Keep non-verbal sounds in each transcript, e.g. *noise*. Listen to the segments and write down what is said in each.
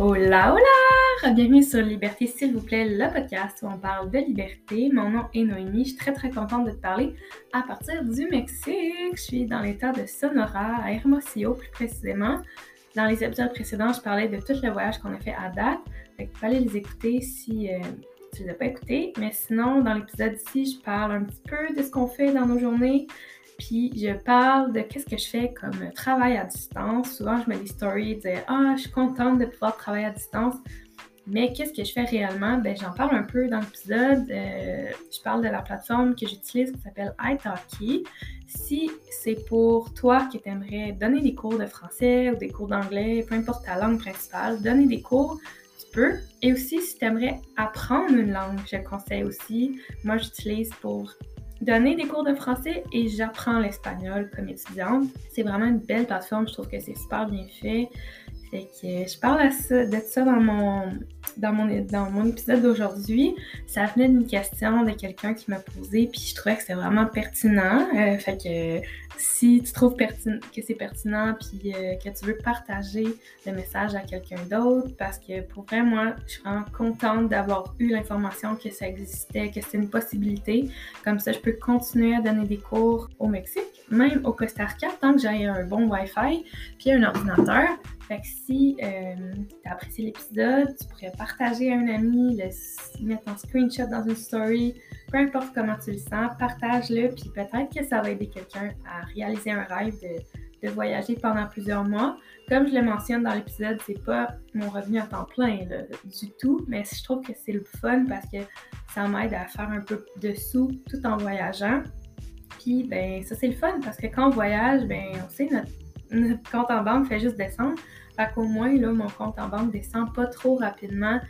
Hola, hola! Bienvenue sur Liberté, s'il vous plaît, le podcast où on parle de liberté. Mon nom est Noémie. Je suis très très contente de te parler à partir du Mexique. Je suis dans l'état de Sonora, à Hermosillo plus précisément. Dans les épisodes précédents, je parlais de tout le voyage qu'on a fait à date. Fait que fallait les écouter si euh, tu les as pas écoutés. Mais sinon, dans l'épisode ici, je parle un petit peu de ce qu'on fait dans nos journées. Puis je parle de qu'est-ce que je fais comme travail à distance. Souvent, je mets des stories, dire Ah, je suis contente de pouvoir travailler à distance. Mais qu'est-ce que je fais réellement? Ben, j'en parle un peu dans l'épisode. Euh, je parle de la plateforme que j'utilise qui s'appelle italki. Si c'est pour toi qui aimerais donner des cours de français ou des cours d'anglais, peu importe ta langue principale, donner des cours, tu peux. Et aussi, si tu aimerais apprendre une langue, je conseille aussi. Moi, j'utilise pour donner des cours de français et j'apprends l'espagnol comme étudiante. C'est vraiment une belle plateforme, je trouve que c'est super bien fait. Fait que je parle de ça dans mon, dans mon, dans mon épisode d'aujourd'hui. Ça venait d'une question de quelqu'un qui m'a posé, puis je trouvais que c'était vraiment pertinent. Euh, fait que si tu trouves que c'est pertinent, puis euh, que tu veux partager le message à quelqu'un d'autre, parce que pour vrai, moi, je suis vraiment contente d'avoir eu l'information que ça existait, que c'était une possibilité. Comme ça, je peux continuer à donner des cours au Mexique, même au Costa Rica, tant que j'ai un bon Wi-Fi, puis un ordinateur. Fait que si euh, tu as apprécié l'épisode, tu pourrais partager à un ami, le mettre en screenshot dans une story, peu importe comment tu le sens, partage-le, puis peut-être que ça va aider quelqu'un à réaliser un rêve de, voyager pendant plusieurs mois. Comme je le mentionne dans l'épisode, c'est pas mon revenu à temps plein du tout, mais je trouve que c'est le fun parce que ça m'aide à faire un peu de sous tout en voyageant. Puis ben ça c'est le fun parce que quand on voyage, ben on sait notre compte en banque fait juste descendre. Fait qu'au moins, là, mon compte en banque descend pas trop rapidement.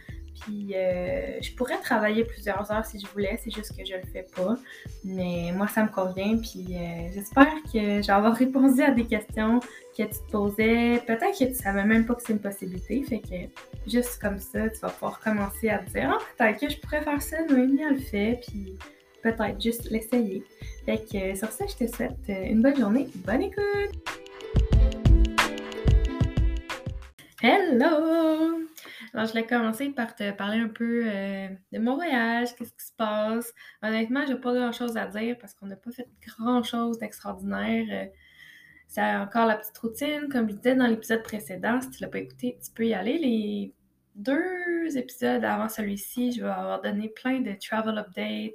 Puis euh, je pourrais travailler plusieurs heures si je voulais, c'est juste que je le fais pas. Mais moi, ça me convient. Puis euh, j'espère que j'ai avoir répondu à des questions que tu te posais. Peut-être que tu savais même pas que c'est une possibilité. Fait que juste comme ça, tu vas pouvoir commencer à te dire Ah, peut-être que je pourrais faire ça, Noémie, elle le fait. Puis peut-être juste l'essayer. Fait que sur ça, je te souhaite une bonne journée. Bonne écoute! Hello! Alors, je vais commencer par te parler un peu euh, de mon voyage, qu'est-ce qui se passe? Honnêtement, j'ai pas grand-chose à dire parce qu'on n'a pas fait grand-chose d'extraordinaire. Euh, c'est encore la petite routine, comme je disais dans l'épisode précédent. Si tu l'as pas écouté, tu peux y aller. Les deux épisodes avant celui-ci, je vais avoir donné plein de travel updates.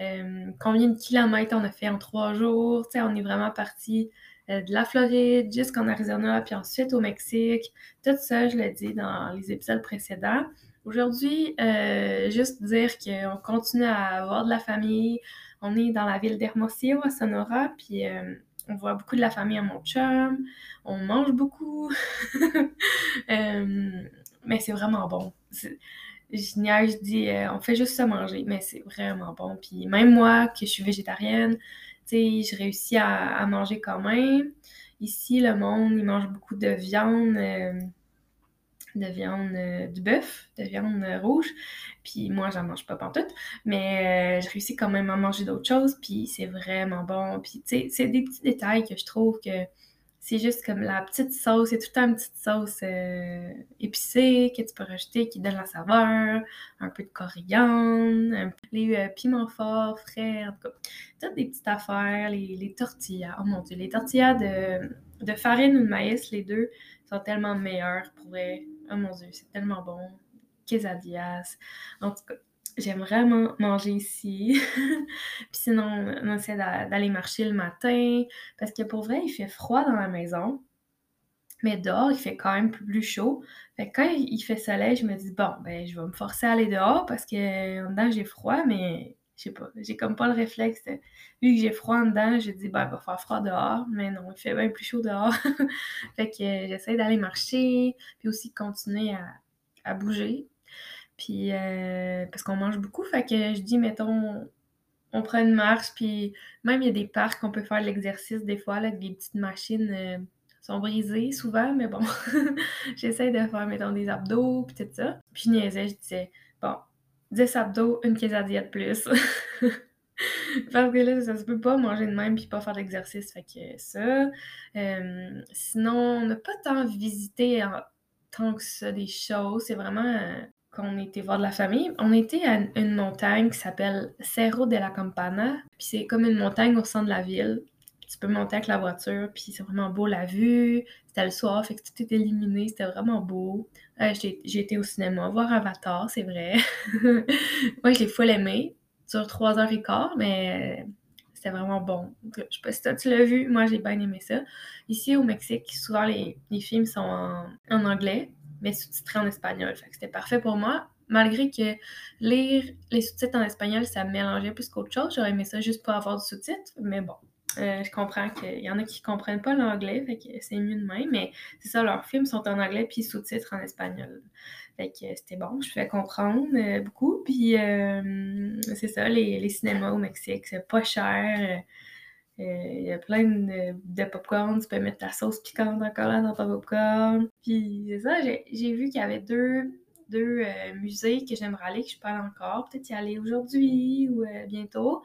Euh, combien de kilomètres on a fait en trois jours. On est vraiment parti euh, de la Floride jusqu'en Arizona, puis ensuite au Mexique. Tout ça, je l'ai dit dans les épisodes précédents. Aujourd'hui, euh, juste dire qu'on continue à avoir de la famille. On est dans la ville d'Hermosillo, à Sonora, puis on voit beaucoup de la famille à mon chum. On mange beaucoup. *laughs* mais c'est vraiment bon. Je je dis, on fait juste ça manger, mais c'est vraiment bon. Puis même moi, que je suis végétarienne, je réussis à, manger quand même. Ici, le monde, il mange beaucoup de viande, euh, de viande euh, du bœuf, de viande rouge. Puis moi, j'en mange pas pantoute, mais euh, je réussis quand même à manger d'autres choses, puis c'est vraiment bon. Puis, tu sais, c'est des petits détails que je trouve que c'est juste comme la petite sauce, c'est tout le temps une petite sauce euh, épicée que tu peux rajouter qui donne la saveur, un peu de coriandre, les euh, piments forts, frais, en tout cas, toutes des petites affaires, les, tortillas, oh mon dieu, les tortillas de, de, farine ou de maïs, les deux sont tellement meilleurs pour vrai, oh mon dieu, c'est tellement bon, quesadillas, en tout cas, j'aime vraiment manger ici. *laughs* puis sinon, on essaie d'aller marcher le matin parce que pour vrai, il fait froid dans la maison. Mais dehors, il fait quand même plus chaud. Fait que quand il fait soleil, je me dis, bon, ben, je vais me forcer à aller dehors parce que en dedans, j'ai froid, mais je sais pas, j'ai comme pas le réflexe. vu que j'ai froid en dedans, je dis, ben, il va faire froid dehors. Mais non, il fait bien plus chaud dehors. *laughs* fait que j'essaie d'aller marcher, puis aussi continuer à, à bouger. Puis, euh, parce qu'on mange beaucoup, fait que je dis, mettons, on prend une marche, puis même il y a des parcs, on peut faire l'exercice des fois, là, des petites machines euh, sont brisées souvent, mais bon, *laughs* j'essaie de faire, mettons, des abdos, puis tout ça. Puis je niaisais, je disais, bon, 10 abdos, une quesadilla de plus. *laughs* Parce que là, ça se peut pas manger de même puis pas faire d'exercice. Fait que ça. Euh, sinon, on n'a pas tant visité tant que ça des choses. C'est vraiment qu'on était voir de la famille. On était à une montagne qui s'appelle Cerro de la Campana. Puis c'est comme une montagne au centre de la ville. Tu peux monter avec la voiture, puis c'est vraiment beau la vue. C'était le soir, fait que tout était illuminé, c'était vraiment beau. Euh, j'ai été au cinéma voir Avatar, c'est vrai. *laughs* Moi, je l'ai full aimé. Sur trois heures et quart, mais c'était vraiment bon. Je sais pas si toi tu l'as vu, moi j'ai bien aimé ça. Ici au Mexique, souvent les, films sont en, anglais, mais sous-titrés en espagnol. C'était parfait pour moi. Malgré que lire les sous-titres en espagnol, ça mélangeait plus qu'autre chose. J'aurais aimé ça juste pour avoir du sous-titre, mais bon. Euh, je comprends qu'il y en a qui comprennent pas l'anglais, c'est mieux de même, mais c'est ça, leurs films sont en anglais puis sous-titres en espagnol. C'était bon, je fais comprendre euh, beaucoup. Puis euh, c'est ça, les, cinémas au Mexique, c'est pas cher. Il y a plein de, popcorn, tu peux mettre ta sauce piquante encore là dans ton popcorn. Puis c'est ça, j'ai vu qu'il y avait deux, deux musées que j'aimerais aller, que je parle encore. Peut-être y aller aujourd'hui ou bientôt.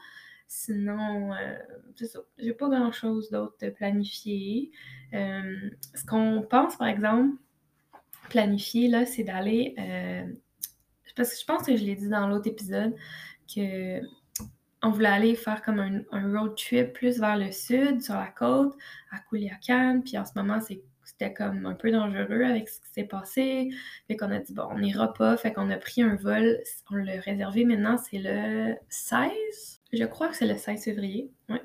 Sinon, euh, c'est ça. J'ai pas grand chose d'autre de planifier. Euh, ce qu'on pense, par exemple, planifier, là, c'est d'aller. Euh, parce que je pense que je l'ai dit dans l'autre épisode que on voulait aller faire comme un, road trip plus vers le sud, sur la côte, à Culiacan. Puis en ce moment, c'était comme un peu dangereux avec ce qui s'est passé. Fait qu'on a dit, bon, on n'ira pas. Fait qu'on a pris un vol. On l'a réservé maintenant, c'est le 16 je crois que c'est le 16 février. Oui.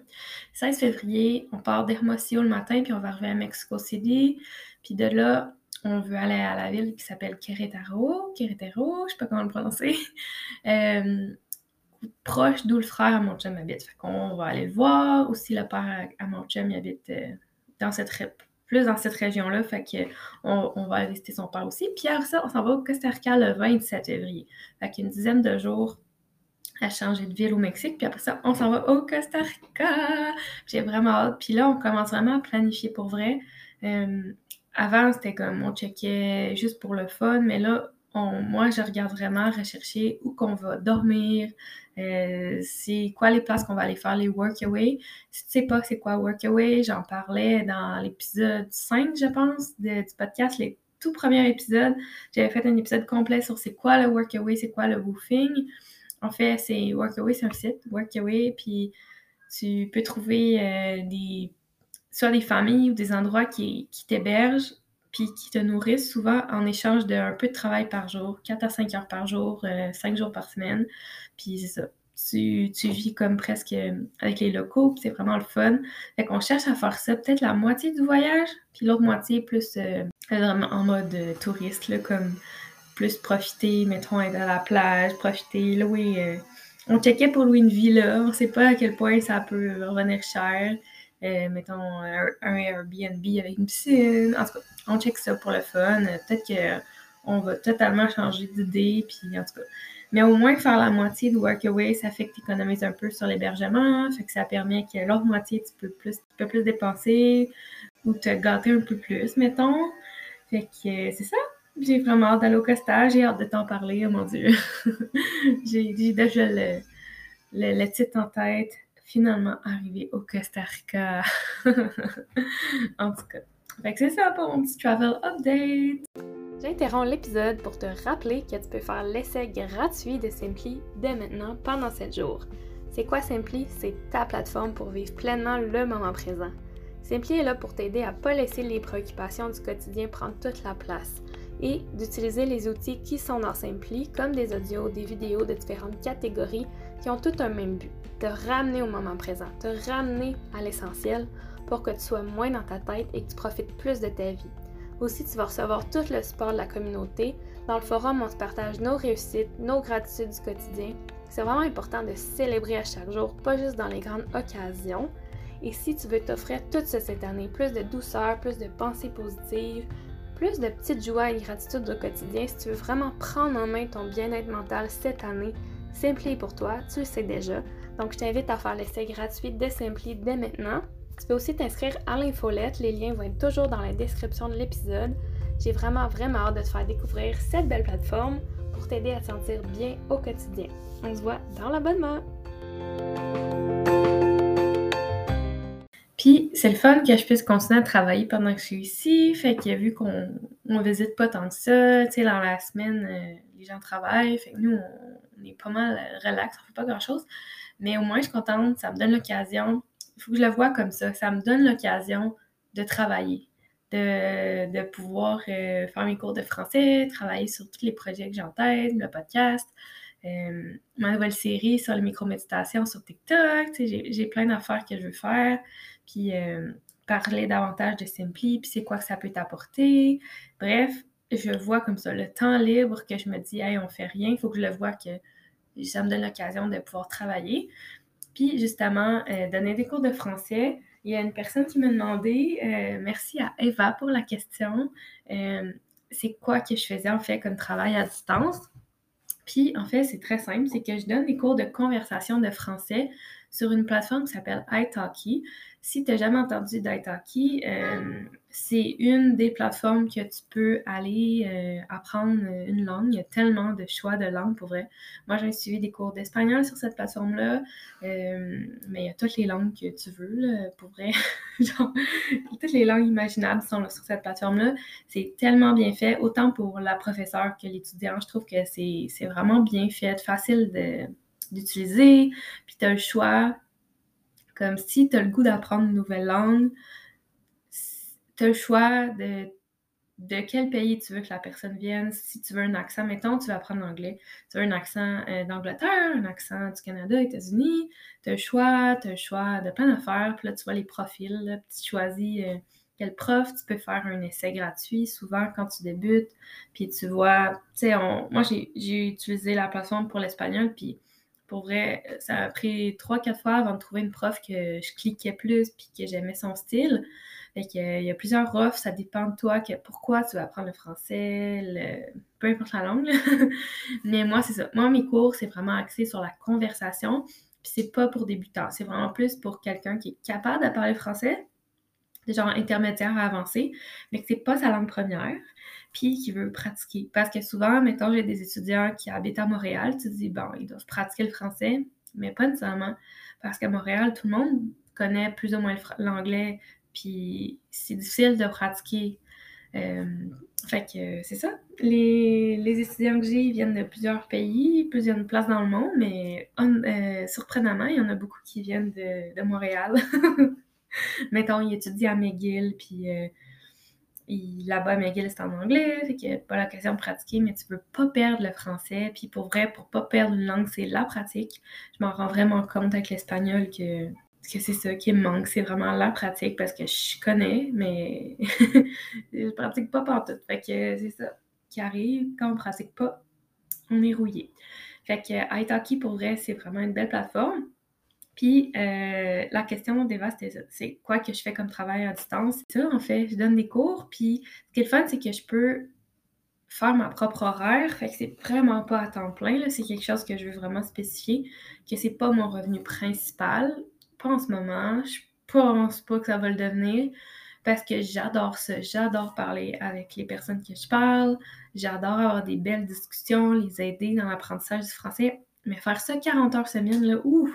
16 février, on part d'Hermosillo le matin, puis on va arriver à Mexico City. Puis de là, on veut aller à la ville qui s'appelle Querétaro. Querétaro, je sais pas comment le prononcer. *laughs* Euh, proche d'où le frère à mon chum habite. Fait qu'on va aller le voir. Aussi, le père à, il habite euh, dans cette plus dans cette région-là. Fait qu'on on va aller visiter son père aussi. Puis après ça, on s'en va au Costa Rica le 27 février. Fait qu'une dizaine de jours à changer de ville au Mexique. Puis après ça, on s'en va au Costa Rica. J'ai vraiment hâte. Puis là, on commence vraiment à planifier pour vrai. Euh, avant, c'était comme on checkait juste pour le fun, mais là, moi, je regarde vraiment rechercher où qu'on va dormir, euh, c'est quoi les places qu'on va aller faire les workaway. Si tu sais pas c'est quoi workaway, j'en parlais dans l'épisode 5, je pense, du podcast, les tout premiers épisodes. J'avais fait un épisode complet sur c'est quoi le workaway, c'est quoi le woofing. En fait, c'est Workaway, c'est un site, Workaway, puis tu peux trouver euh, des soit des familles ou des endroits qui, qui t'hébergent puis qui te nourrissent souvent en échange d'un peu de travail par jour, 4 à 5 heures par jour, 5 euh, jours par semaine. Puis c'est ça. Tu, tu, vis comme presque avec les locaux, puis c'est vraiment le fun. Fait qu'on cherche à faire ça peut-être la moitié du voyage, puis l'autre moitié plus euh, en mode touriste, là, comme plus profiter, mettons, être à la plage, profiter, louer. Euh, on checkait pour louer une villa, on sait pas à quel point ça peut revenir cher. Euh, mettons un, Airbnb avec une piscine. En tout cas, on check ça pour le fun. Peut-être qu'on va totalement changer d'idée, puis en tout cas. Mais au moins faire la moitié de workaway, ça fait que tu économises un peu sur l'hébergement, fait que ça permet que l'autre moitié, tu peux plus, tu peux plus dépenser ou te gâter un peu plus, mettons. Fait que c'est ça. J'ai vraiment hâte d'aller au Costa. J'ai hâte de t'en parler, oh mon Dieu. *laughs* j'ai déjà le, le, titre en tête. Finalement arrivé au Costa Rica. *laughs* en tout cas. Fait c'est ça pour mon petit travel update. J'interromps l'épisode pour te rappeler que tu peux faire l'essai gratuit de Simply dès maintenant pendant 7 jours. C'est quoi Simply? C'est ta plateforme pour vivre pleinement le moment présent. Simply est là pour t'aider à pas laisser les préoccupations du quotidien prendre toute la place et d'utiliser les outils qui sont dans Simply, comme des audios, des vidéos de différentes catégories qui ont tout un même but, te ramener au moment présent, te ramener à l'essentiel pour que tu sois moins dans ta tête et que tu profites plus de ta vie. Aussi, tu vas recevoir tout le support de la communauté. Dans le forum, on se partage nos réussites, nos gratitudes du quotidien. C'est vraiment important de célébrer à chaque jour, pas juste dans les grandes occasions. Et si tu veux t'offrir tout ça cette année, plus de douceur, plus de pensées positives, plus de petites joies et gratitudes au quotidien, si tu veux vraiment prendre en main ton bien-être mental cette année, Simply pour toi, tu le sais déjà. Donc, je t'invite à faire l'essai gratuit de Simply dès maintenant. Tu peux aussi t'inscrire à l'infolette, les liens vont être toujours dans la description de l'épisode. J'ai vraiment, vraiment hâte de te faire découvrir cette belle plateforme pour t'aider à te sentir bien au quotidien. On se voit dans l'abonnement! Puis c'est le fun que je puisse continuer à travailler pendant que je suis ici. Fait que vu qu'on on visite pas tant que ça, tu sais, dans la semaine, euh, les gens travaillent. Fait que nous, on, est pas mal relax, on fait pas grand-chose. Mais au moins, je suis contente, ça me donne l'occasion. Il faut que je le vois comme ça. Ça me donne l'occasion de travailler, de, de pouvoir euh, faire mes cours de français, travailler sur tous les projets que j'ai en tête, le podcast. Euh, ma nouvelle série sur la micro-méditation sur TikTok. J'ai plein d'affaires que je veux faire. Puis euh, parler davantage de Simply, puis c'est quoi que ça peut t'apporter. Bref, je vois comme ça le temps libre que je me dis, hey, on fait rien, il faut que je le vois que ça me donne l'occasion de pouvoir travailler. Puis justement, euh, donner des cours de français. Il y a une personne qui m'a demandé, merci à Eva pour la question, c'est quoi que je faisais en fait comme travail à distance? Puis, en fait, c'est très simple, c'est que je donne des cours de conversation de français sur une plateforme qui s'appelle italki. Si tu n'as jamais entendu d'italki, euh, c'est une des plateformes que tu peux aller euh, apprendre une langue. Il y a tellement de choix de langues pour vrai. Moi, j'ai suivi des cours d'espagnol sur cette plateforme-là, euh, mais il y a toutes les langues que tu veux, pour vrai. *laughs* Toutes les langues imaginables sont sur cette plateforme-là. C'est tellement bien fait, autant pour la professeure que l'étudiant. Je trouve que c'est vraiment bien fait, facile d'utiliser, puis tu as le choix. Comme si tu as le goût d'apprendre une nouvelle langue, tu as le choix de, de quel pays tu veux que la personne vienne. Si tu veux un accent, mettons, tu vas apprendre l'anglais. Tu veux un accent euh, d'Angleterre, un accent du Canada, États-Unis. Tu as le choix, tu as le choix de plein d'affaires. Puis là, tu vois les profils. Tu choisis euh, quel prof. Tu peux faire un essai gratuit souvent quand tu débutes. Puis tu vois, tu sais, moi, j'ai utilisé la plateforme pour l'espagnol. Puis pour vrai, ça a pris trois, quatre fois avant de trouver une prof que je cliquais plus puis que j'aimais son style. Fait il y a plusieurs offres, ça dépend de toi, que pourquoi tu vas apprendre le français, peu importe la langue. *laughs* Mais moi, c'est ça. Moi, mes cours, c'est vraiment axé sur la conversation. Puis c'est pas pour débutants, c'est vraiment plus pour quelqu'un qui est capable de parler français, genre intermédiaire à avancé, mais que c'est pas sa langue première puis qui veut pratiquer. Parce que souvent, mettons, j'ai des étudiants qui habitent à Montréal, tu te dis, bon, ils doivent pratiquer le français, mais pas nécessairement. Parce qu'à Montréal, tout le monde connaît plus ou moins l'anglais, puis c'est difficile de pratiquer. Euh, fait que c'est ça. Les, les, étudiants que j'ai viennent de plusieurs pays, plusieurs places dans le monde, mais euh, surprenamment, il y en a beaucoup qui viennent de, de Montréal. *laughs* Mettons, ils étudient à McGill, puis euh, là-bas, McGill, c'est en anglais, fait qu'il n'y a pas l'occasion de pratiquer, mais tu peux pas perdre le français. Puis pour vrai, pour pas perdre une langue, c'est la pratique. Je m'en rends vraiment compte avec l'espagnol que, que c'est ça qui me manque. C'est vraiment la pratique parce que je connais, mais *laughs* je pratique pas partout. Fait que c'est ça qui arrive. Quand on pratique pas, on est rouillé. Fait que Italki, pour vrai, c'est vraiment une belle plateforme. Puis euh, la question ça. C'est quoi que je fais comme travail à distance? Ça, en fait, je donne des cours. Puis ce qui est le fun, c'est que je peux faire ma propre horaire. Fait que c'est vraiment pas à temps plein. C'est quelque chose que je veux vraiment spécifier, que c'est pas mon revenu principal. Pas en ce moment. Je pense pas que ça va le devenir. Parce que j'adore ça. J'adore parler avec les personnes que je parle. J'adore avoir des belles discussions, les aider dans l'apprentissage du français. Mais faire ça 40 heures semaine, là, ouf!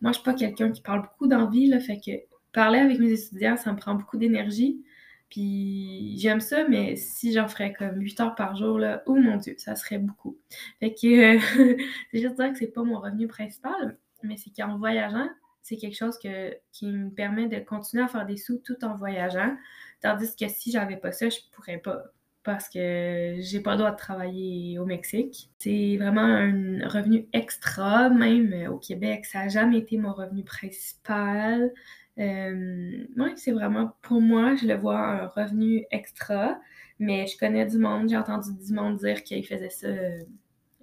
Moi, je suis pas quelqu'un qui parle beaucoup d'envie, là, fait que parler avec mes étudiants, ça me prend beaucoup d'énergie. Puis j'aime ça, mais si j'en ferais comme 8 heures par jour, là, oh mon Dieu, ça serait beaucoup. Fait que *laughs* c'est juste dire que c'est pas mon revenu principal, mais c'est qu'en voyageant, c'est quelque chose qui me permet de continuer à faire des sous tout en voyageant. Tandis que si j'avais pas ça, je pourrais pas parce que j'ai pas le droit de travailler au Mexique. C'est vraiment un revenu extra, même au Québec. Ça n'a jamais été mon revenu principal. Euh, oui, c'est vraiment, pour moi, je le vois un revenu extra, mais je connais du monde, j'ai entendu du monde dire qu'il faisait ça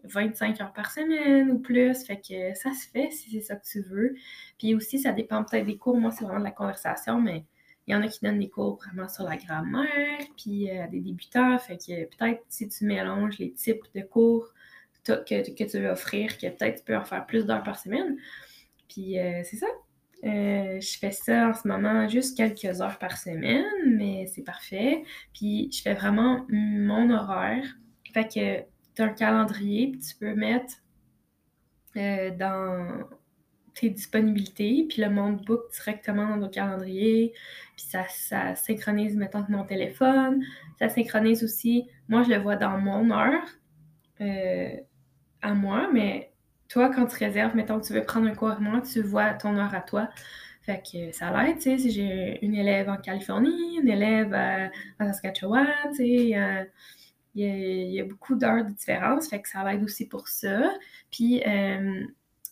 25 heures par semaine ou plus, fait que ça se fait si c'est ça que tu veux. Puis aussi, ça dépend peut-être des cours, moi, c'est vraiment de la conversation, mais il y en a qui donnent des cours vraiment sur la grammaire, puis euh, des débutants. Fait que peut-être si tu mélanges les types de cours que, que tu veux offrir, que peut-être tu peux en faire plus d'heures par semaine. Puis euh, c'est ça. Euh, je fais ça en ce moment juste quelques heures par semaine, mais c'est parfait. Puis je fais vraiment mon horaire. Fait que tu as un calendrier, puis tu peux mettre dans tes disponibilités, puis le monde book directement dans ton calendrier, puis ça, ça synchronise, mettons, mon téléphone, ça synchronise aussi, moi je le vois dans mon heure, euh, à moi, mais toi, quand tu réserves, mettons tu veux prendre un cours à moi, tu vois ton heure à toi. Fait que ça l'aide, tu sais, si j'ai une élève en Californie, une élève à, Saskatchewan, tu sais, il y, a beaucoup d'heures de différence, fait que ça l'aide aussi pour ça. Puis, euh,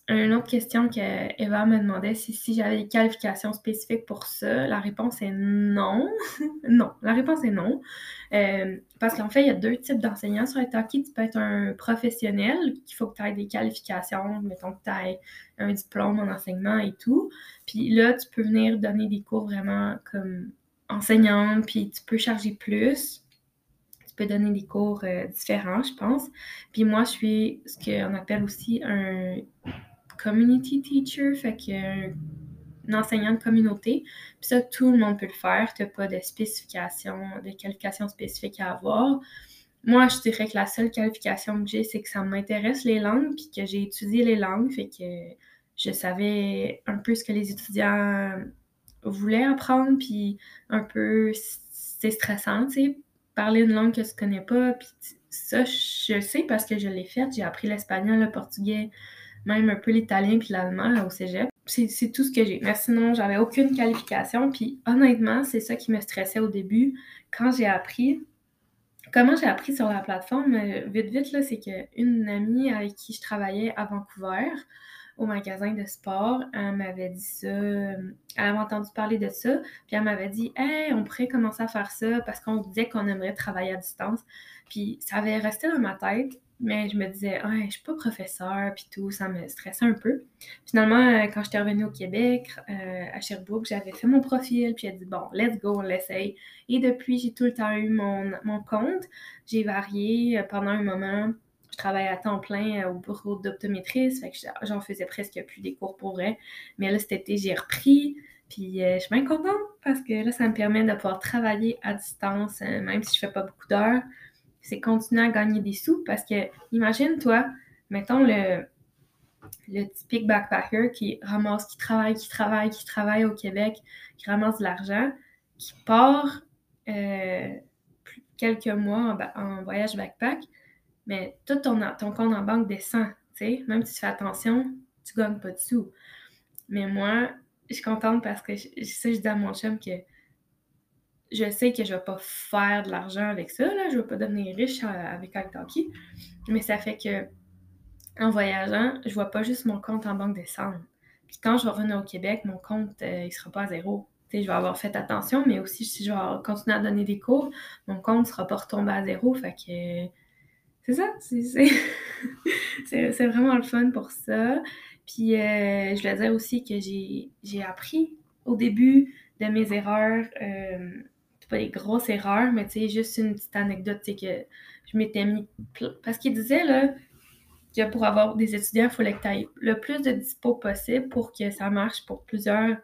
une autre question qu'Eva me demandait, c'est si j'avais des qualifications spécifiques pour ça. La réponse est non. *laughs* non, la réponse est non. Euh, parce qu'en fait, il y a deux types d'enseignants sur Italki. Tu peux être un professionnel, qu'il faut que tu aies des qualifications, mettons que tu aies un diplôme en enseignement et tout. Puis là, tu peux venir donner des cours vraiment comme enseignante, puis tu peux charger plus tu peux donner des cours euh, différents, je pense. Puis moi, je suis ce qu'on appelle aussi un community teacher, fait que un enseignant de communauté. Puis ça, tout le monde peut le faire. Tu n'as pas de spécification, de qualifications spécifiques à avoir. Moi, je dirais que la seule qualification que j'ai, c'est que ça m'intéresse les langues, puis que j'ai étudié les langues, fait que je savais un peu ce que les étudiants voulaient apprendre, puis un peu c'est stressant, tu sais, parler une langue que tu connais pas, puis ça, je sais parce que je l'ai fait. J'ai appris l'espagnol, le portugais, même un peu l'italien puis l'allemand au cégep. C'est tout ce que j'ai. Mais sinon, j'avais aucune qualification. Puis honnêtement, c'est ça qui me stressait au début quand j'ai appris. Comment j'ai appris sur la plateforme, euh, vite, vite, là, c'est qu'une amie avec qui je travaillais à Vancouver, au magasin de sport, elle m'avait dit ça, elle avait entendu parler de ça, puis elle m'avait dit Hey, on pourrait commencer à faire ça parce qu'on disait qu'on aimerait travailler à distance. Puis ça avait resté dans ma tête, mais je me disais, ah, je suis pas professeur, puis tout, ça me stressait un peu. Finalement, euh, quand j'étais revenue au Québec, euh, à Sherbrooke, j'avais fait mon profil, puis j'ai dit, bon, let's go, on l'essaye. Et depuis, j'ai tout le temps eu mon, mon compte. J'ai varié euh, pendant un moment. Je travaillais à temps plein au bureau d'optométriste, fait que j'en faisais presque plus des cours pour vrai. Mais là, cet été, j'ai repris. Puis je suis bien contente parce que là, ça me permet de pouvoir travailler à distance, même si je fais pas beaucoup d'heures c'est continuer à gagner des sous parce que, imagine, toi, mettons le, le typique backpacker qui ramasse, qui travaille, qui travaille, qui travaille au Québec, qui ramasse de l'argent, qui part euh, quelques mois en, voyage backpack, mais tout ton, ton compte en banque descend, tu sais, même si tu fais attention, tu gagnes pas de sous. Mais moi, je suis contente parce que ça, je dis à mon chum que je sais que je vais pas faire de l'argent avec ça, là, je vais pas devenir riche euh, avec italki, mais ça fait que en voyageant, je vois pas juste mon compte en banque descendre. Puis quand je vais revenir au Québec, mon compte, euh, il sera pas à zéro. je vais avoir fait attention, mais aussi si je vais continuer à donner des cours, mon compte sera pas retombé à zéro. Fait que c'est ça, c'est *laughs* vraiment le fun pour ça. Puis euh, je voulais dire aussi que j'ai appris au début de mes erreurs pas des grosses erreurs, mais tu sais, juste une petite anecdote, c'est que je m'étais mis. Parce qu'il disait, là, que pour avoir des étudiants, il fallait que tu aies le plus de dispo possible pour que ça marche pour plusieurs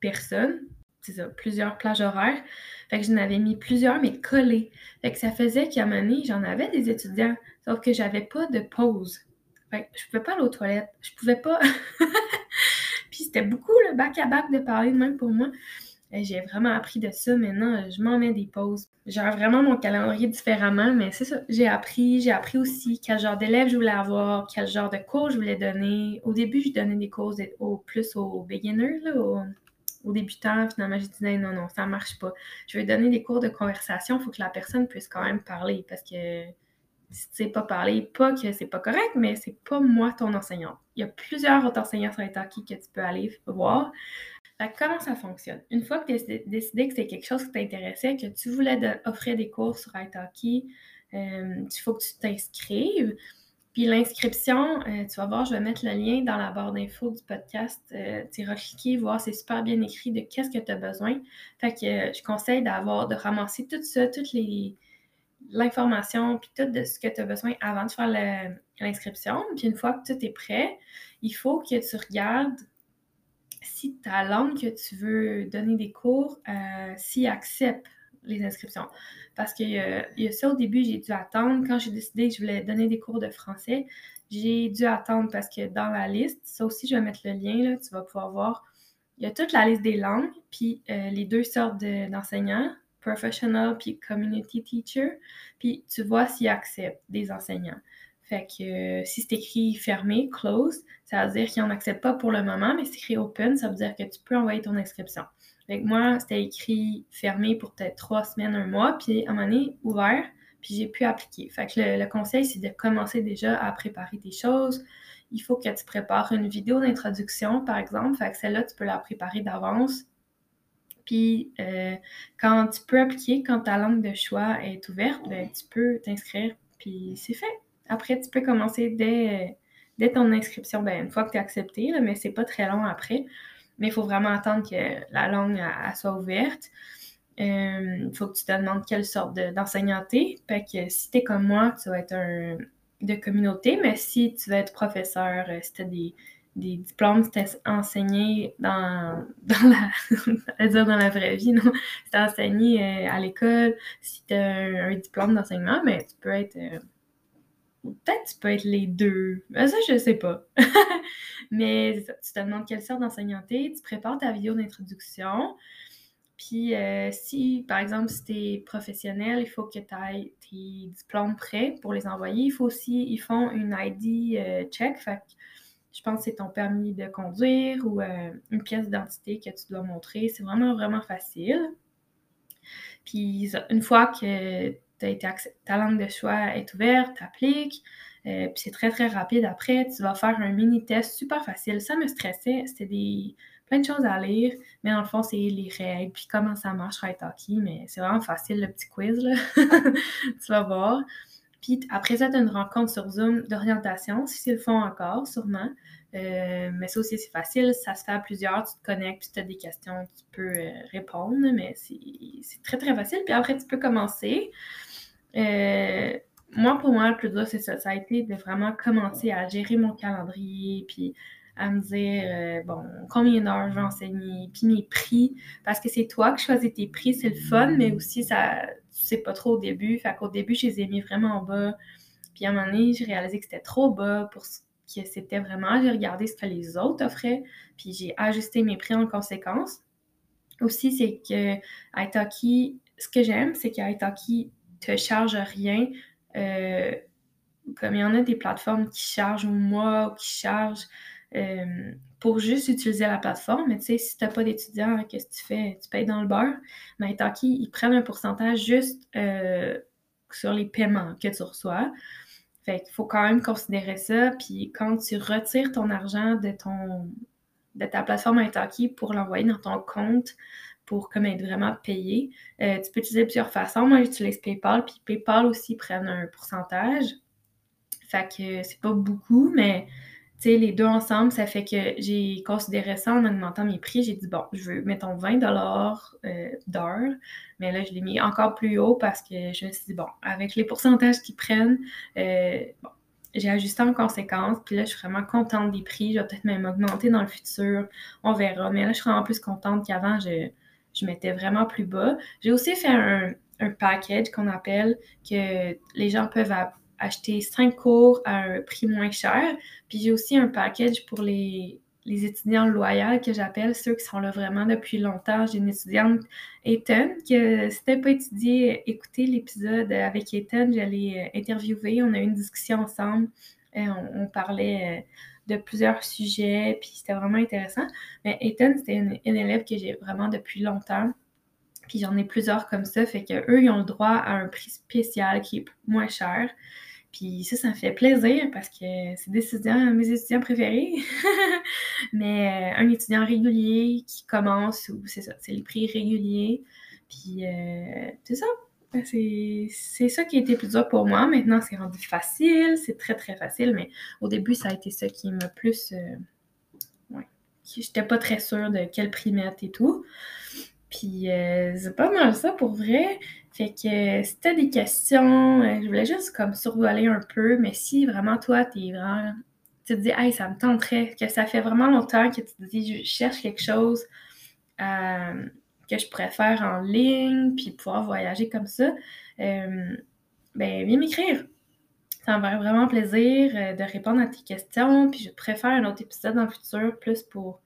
personnes. C'est ça, plusieurs plages horaires. Fait que j'en avais mis plusieurs, mais collés. Fait que ça faisait qu'à un moment donné, j'en avais des étudiants, sauf que j'avais pas de pause. Fait que je pouvais pas aller aux toilettes. Je pouvais pas. *laughs* Puis c'était beaucoup le bac-à-bac de parler de même pour moi. J'ai vraiment appris de ça. Maintenant, je m'en mets des pauses. J'ai vraiment mon calendrier différemment, mais c'est ça. J'ai appris. J'ai appris aussi quel genre d'élèves je voulais avoir, quel genre de cours je voulais donner. Au début, je donnais des cours au, plus aux beginners, aux, débutants. Finalement, j'ai dit non, non, ça marche pas. Je vais donner des cours de conversation. Il faut que la personne puisse quand même parler parce que si tu sais pas parler, pas que c'est pas correct, mais c'est pas moi ton enseignant. Il y a plusieurs autres enseignants sur Italki que tu peux aller voir. Comment ça fonctionne? Une fois que tu as décidé que c'est quelque chose qui t'intéressait, que tu voulais offrir des cours sur Italki, euh, il faut que tu t'inscrives. Puis l'inscription, euh, tu vas voir, je vais mettre le lien dans la barre d'infos du podcast. Euh, tu iras cliquer, voir, c'est super bien écrit de qu'est-ce que tu as besoin. Fait que je conseille d'avoir, de ramasser tout ça, toutes les l'information, puis tout de ce que tu as besoin avant de faire l'inscription. Puis une fois que tout est prêt, il faut que tu regardes si ta langue que tu veux donner des cours, euh, accepte les inscriptions. Parce qu'il y, a ça au début, j'ai dû attendre. Quand j'ai décidé que je voulais donner des cours de français, j'ai dû attendre parce que dans la liste, ça aussi, je vais mettre le lien, tu vas pouvoir voir, il y a toute la liste des langues, puis euh, les deux sortes d'enseignants, professional puis community teacher, puis tu vois s'ils acceptent des enseignants. Fait que euh, si c'est écrit fermé, close, ça veut dire qu'ils n'en acceptent pas pour le moment, mais c'est écrit open, ça veut dire que tu peux envoyer ton inscription. Fait que moi, c'était écrit fermé pour peut-être trois semaines, un mois, puis à un moment donné, ouvert, puis j'ai pu appliquer. Fait que le, conseil, c'est de commencer déjà à préparer tes choses. Il faut que tu prépares une vidéo d'introduction, par exemple. Fait que celle-là, tu peux la préparer d'avance. Puis euh, quand tu peux appliquer, quand ta langue de choix est ouverte, ben, tu peux t'inscrire, puis c'est fait. Après, tu peux commencer dès, dès ton inscription, ben, une fois que tu es accepté, là, mais c'est pas très long après. Mais il faut vraiment attendre que la langue soit ouverte. Il euh, faut que tu te demandes quelle sorte d'enseignant t'es. Fait que si t'es comme moi, tu vas être un de communauté, mais si tu veux être professeur, euh, si tu as des, des diplômes, si tu enseigné dans, *laughs* dans la dire dans la vraie vie, non? Si tu enseigné euh, à l'école, si tu as un, diplôme d'enseignement, mais ben, tu peux être peut-être tu peux être les deux. Ben, ça, je sais pas. *laughs* Mais tu te demandes quelle sorte d'enseignant tu prépares ta vidéo d'introduction. Puis euh, si, par exemple, si tu es professionnel, il faut que tu aies tes diplômes prêts pour les envoyer. Il faut aussi, ils font une ID euh, check. Fait je pense que c'est ton permis de conduire ou euh, une pièce d'identité que tu dois montrer. C'est vraiment, vraiment facile. Puis une fois que ta langue de choix est ouverte, t'appliques, euh, puis c'est très, très rapide après. Tu vas faire un mini-test super facile. Ça me stressait. C'était des plein de choses à lire, mais dans le fond, c'est les règles, puis comment ça marche Hockey, mais c'est vraiment facile, le petit quiz, là. *laughs* tu vas voir. Puis après ça, tu as une rencontre sur Zoom d'orientation, si c'est le font encore, sûrement. Euh, mais ça aussi, c'est facile. Ça se fait à plusieurs. Tu te connectes, puis tu as des questions, tu peux euh, répondre. Mais c'est très, très facile. Puis après, tu peux commencer. Euh, moi, pour moi, le plus dur, c'est ça. Ça a été de vraiment commencer à gérer mon calendrier, puis à me dire, bon, combien d'heures je vais enseigner, puis mes prix. Parce que c'est toi qui choisis tes prix, c'est le fun, mais aussi, ça, tu sais pas trop au début. Fait qu'au début, je les ai mis vraiment en bas. Puis à un moment donné, j'ai réalisé que c'était trop bas pour ce que c'était vraiment. J'ai regardé ce que les autres offraient, puis j'ai ajusté mes prix en conséquence. Aussi, c'est que Italki, ce que j'aime, c'est qu'Italki te charge rien. Euh, comme il y en a des plateformes qui chargent au mois ou qui chargent euh, pour juste utiliser la plateforme. Mais tu sais, si tu n'as pas d'étudiants, qu'est-ce que tu fais? Tu payes dans le beurre? Mais Italki, ils prennent un pourcentage juste euh, sur les paiements que tu reçois. Fait qu'il faut quand même considérer ça. Puis quand tu retires ton argent de ton de ta plateforme Italki pour l'envoyer dans ton compte pour comme être vraiment payé, euh, tu peux utiliser plusieurs façons. Moi, j'utilise PayPal, puis PayPal aussi prennent un pourcentage. Fait que c'est pas beaucoup, mais les deux ensemble, ça fait que j'ai considéré ça en augmentant mes prix. J'ai dit, bon, je veux, mettons, 20 euh, d'heure. Mais là, je l'ai mis encore plus haut parce que je me suis dit, bon, avec les pourcentages qu'ils prennent, euh, j'ai ajusté en conséquence. Puis là, je suis vraiment contente des prix. Je vais peut-être même augmenter dans le futur. On verra. Mais là, je suis vraiment plus contente qu'avant. Je mettais vraiment plus bas. J'ai aussi fait un, un package qu'on appelle que les gens peuvent acheter cinq cours à un prix moins cher. Puis j'ai aussi un package pour les, les étudiants loyaux que j'appelle, ceux qui sont là vraiment depuis longtemps. J'ai une étudiante, Ethan, que si t'as pas étudié, écoutez l'épisode avec Ethan, j'allais euh, interviewer, on a eu une discussion ensemble, et euh, on, parlait euh, de plusieurs sujets, puis c'était vraiment intéressant. Mais Ethan, c'était une, élève que j'ai vraiment depuis longtemps. Puis j'en ai plusieurs comme ça, fait que eux, ils ont le droit à un prix spécial qui est moins cher. Puis ça, ça me fait plaisir parce que c'est des étudiants, mes étudiants préférés. *laughs* Mais euh, un étudiant régulier qui commence, ou c'est ça, c'est les prix réguliers. Puis euh, c'est ça. C'est ça qui a été plus dur pour moi. Maintenant, c'est rendu facile. C'est très, très facile. Mais au début, ça a été ça qui m'a plus. Euh, ouais. J'étais pas très sûre de quel prix mettre et tout. Puis euh, c'est pas mal ça pour vrai. Fait que si t'as des questions, euh, je voulais juste comme survoler un peu, mais si vraiment toi, t'es vraiment. Tu te dis, hey, ça me tenterait, que ça fait vraiment longtemps que tu te dis, je cherche quelque chose euh, que je pourrais faire en ligne, puis pouvoir voyager comme ça, ben viens m'écrire Ça me fait vraiment plaisir euh, de répondre à tes questions. Puis je préfère un autre épisode dans le futur, plus pour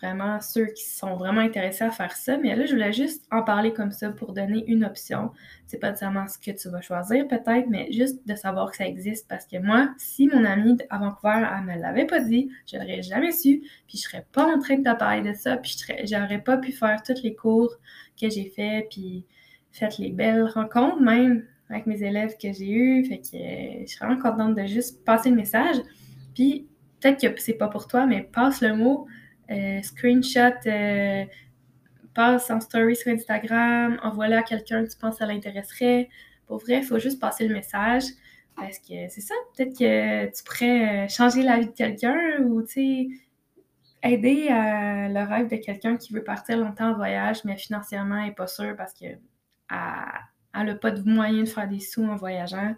vraiment ceux qui sont vraiment intéressés à faire ça. Mais là, je voulais juste en parler comme ça pour donner une option. C'est pas nécessairement ce que tu vas choisir peut-être, mais juste de savoir que ça existe. Parce que moi, si mon amie à Vancouver, elle me l'avait pas dit, je l'aurais jamais su, puis je serais pas en train de te parler de ça, puis j'aurais pas pu faire tous les cours que j'ai fait, puis fait les belles rencontres même avec mes élèves que j'ai eus. Fait que euh, je suis vraiment contente de juste passer le message. Puis peut-être que c'est pas pour toi, mais passe le mot screenshot, euh, passe en story sur Instagram, envoie-le à quelqu'un que tu penses que ça l'intéresserait. Pour vrai, il faut juste passer le message parce que c'est ça, peut-être que tu pourrais euh, changer la vie de quelqu'un ou, aider à le rêve de quelqu'un qui veut partir longtemps en voyage, mais financièrement n'est pas sûr parce qu'elle n'a pas de moyen de faire des sous en voyageant.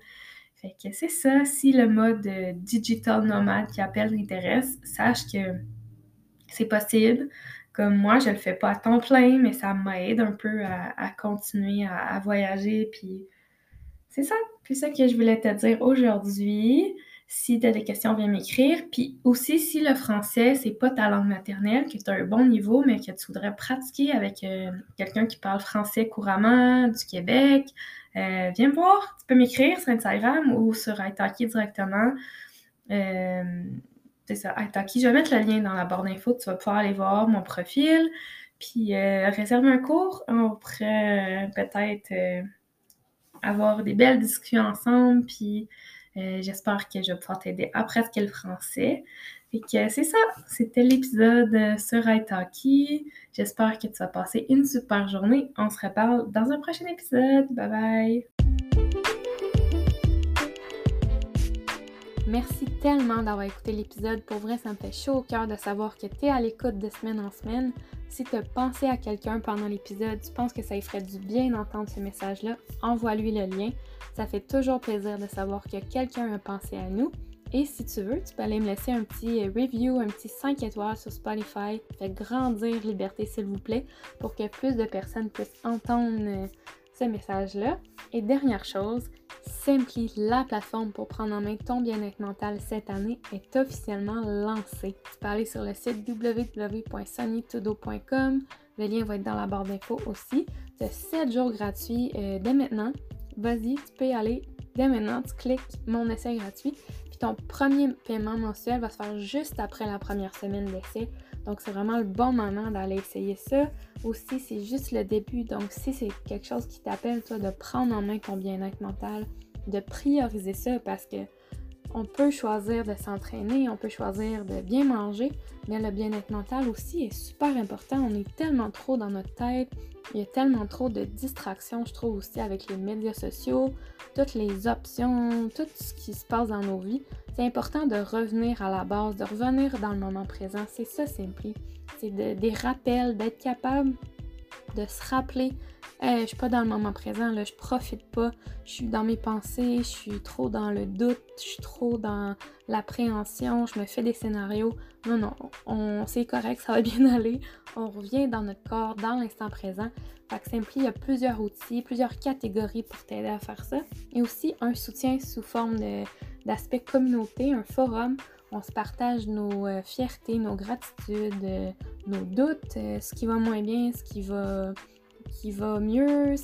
Fait que c'est ça, si le mode digital nomade qui appelle t'intéresse, sache que c'est possible. Comme moi, je le fais pas à temps plein, mais ça m'aide un peu à, continuer à, voyager. Puis c'est ça, c'est ça que je voulais te dire aujourd'hui. Si tu as des questions, viens m'écrire. Puis aussi, si le français, c'est pas ta langue maternelle, que tu as un bon niveau, mais que tu voudrais pratiquer avec euh, quelqu'un qui parle français couramment du Québec, euh, viens me voir. Tu peux m'écrire sur Instagram ou sur Italki directement. Euh, c'est ça, Je vais mettre le lien dans la barre d'infos. Tu vas pouvoir aller voir mon profil. Puis euh, réserver un cours. On pourrait euh, peut-être euh, avoir des belles discussions ensemble. Puis j'espère que je vais pouvoir t'aider à pratiquer le français. Fait que c'est ça. C'était l'épisode sur Italki. J'espère que tu vas passer une super journée. On se reparle dans un prochain épisode. Bye bye! Merci tellement d'avoir écouté l'épisode. Pour vrai, ça me fait chaud au cœur de savoir que tu es à l'écoute de semaine en semaine. Si tu as pensé à quelqu'un pendant l'épisode, tu penses que ça lui ferait du bien d'entendre ce message-là, envoie-lui le lien. Ça fait toujours plaisir de savoir que quelqu'un a pensé à nous. Et si tu veux, tu peux aller me laisser un petit review, un petit 5 étoiles sur Spotify. Fait grandir Liberté, s'il vous plaît, pour que plus de personnes puissent entendre euh, ce message-là. Et dernière chose, Simply, la plateforme pour prendre en main ton bien-être mental cette année, est officiellement lancée. Tu peux aller sur le site www.sunnytodo.com. Le lien va être dans la barre d'infos aussi. Tu as 7 jours gratuits euh, dès maintenant. Vas-y, tu peux y aller dès maintenant. Tu cliques mon essai gratuit. Puis ton premier paiement mensuel va se faire juste après la première semaine d'essai. Donc, c'est vraiment le bon moment d'aller essayer ça. Aussi, c'est juste le début. Donc, si c'est quelque chose qui t'appelle, toi, de prendre en main ton bien-être mental, de prioriser ça parce que on peut choisir de s'entraîner, on peut choisir de bien manger, mais le bien-être mental aussi est super important. On est tellement trop dans notre tête, il y a tellement trop de distractions, je trouve aussi avec les médias sociaux, toutes les options, tout ce qui se passe dans nos vies. C'est important de revenir à la base, de revenir dans le moment présent. C'est ça, Simply. C'est des rappels, d'être capable de se rappeler je suis pas dans le moment présent, là, je profite pas, je suis dans mes pensées, je suis trop dans le doute, je suis trop dans l'appréhension, je me fais des scénarios. Non, non, on, c'est correct, ça va bien *laughs* aller. On revient dans notre corps, dans l'instant présent. Fait que Simply, il y a plusieurs outils, plusieurs catégories pour t'aider à faire ça. Et aussi un soutien sous forme d'aspect communauté, un forum. On se partage nos euh, fiertés, nos gratitudes, euh, nos doutes, euh, ce qui va moins bien, ce qui va qui va mieux,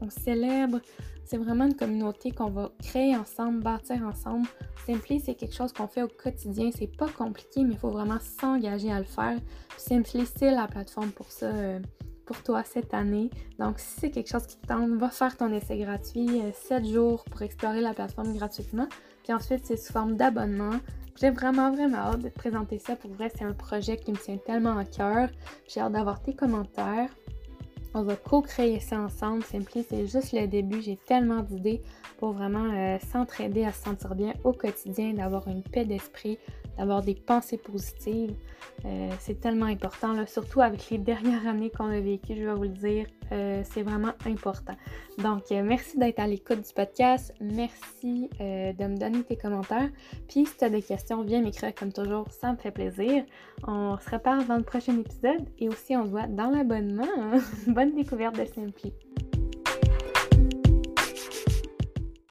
on célèbre. C'est vraiment une communauté qu'on va créer ensemble, bâtir ensemble. Simply, c'est quelque chose qu'on fait au quotidien. C'est pas compliqué, mais il faut vraiment s'engager à le faire. Simply, c'est la plateforme pour ça, euh, pour toi cette année. Donc, si c'est quelque chose qui te tente, va faire ton essai gratuit, 7 euh, jours pour explorer la plateforme gratuitement. Puis ensuite, c'est sous forme d'abonnement. J'ai vraiment, vraiment hâte de te présenter ça. Pour vrai, c'est un projet qui me tient tellement à cœur. J'ai hâte d'avoir tes commentaires. On va co-créer ça ensemble. Simply, c'est juste le début. J'ai tellement d'idées pour vraiment euh, s'entraider à se sentir bien au quotidien, d'avoir une paix d'esprit, d'avoir des pensées positives. Euh, c'est tellement important, là, surtout avec les *laughs* dernières années qu'on a vécues, je vais vous le dire. Euh, c'est vraiment important. Donc, merci d'être à l'écoute du podcast. Merci de me donner tes commentaires. Puis, si tu as des questions, viens m'écrire comme toujours. Ça me fait plaisir. On se reparle dans le prochain épisode et aussi on se voit dans l'abonnement. *laughs* Bonne découverte de Simply.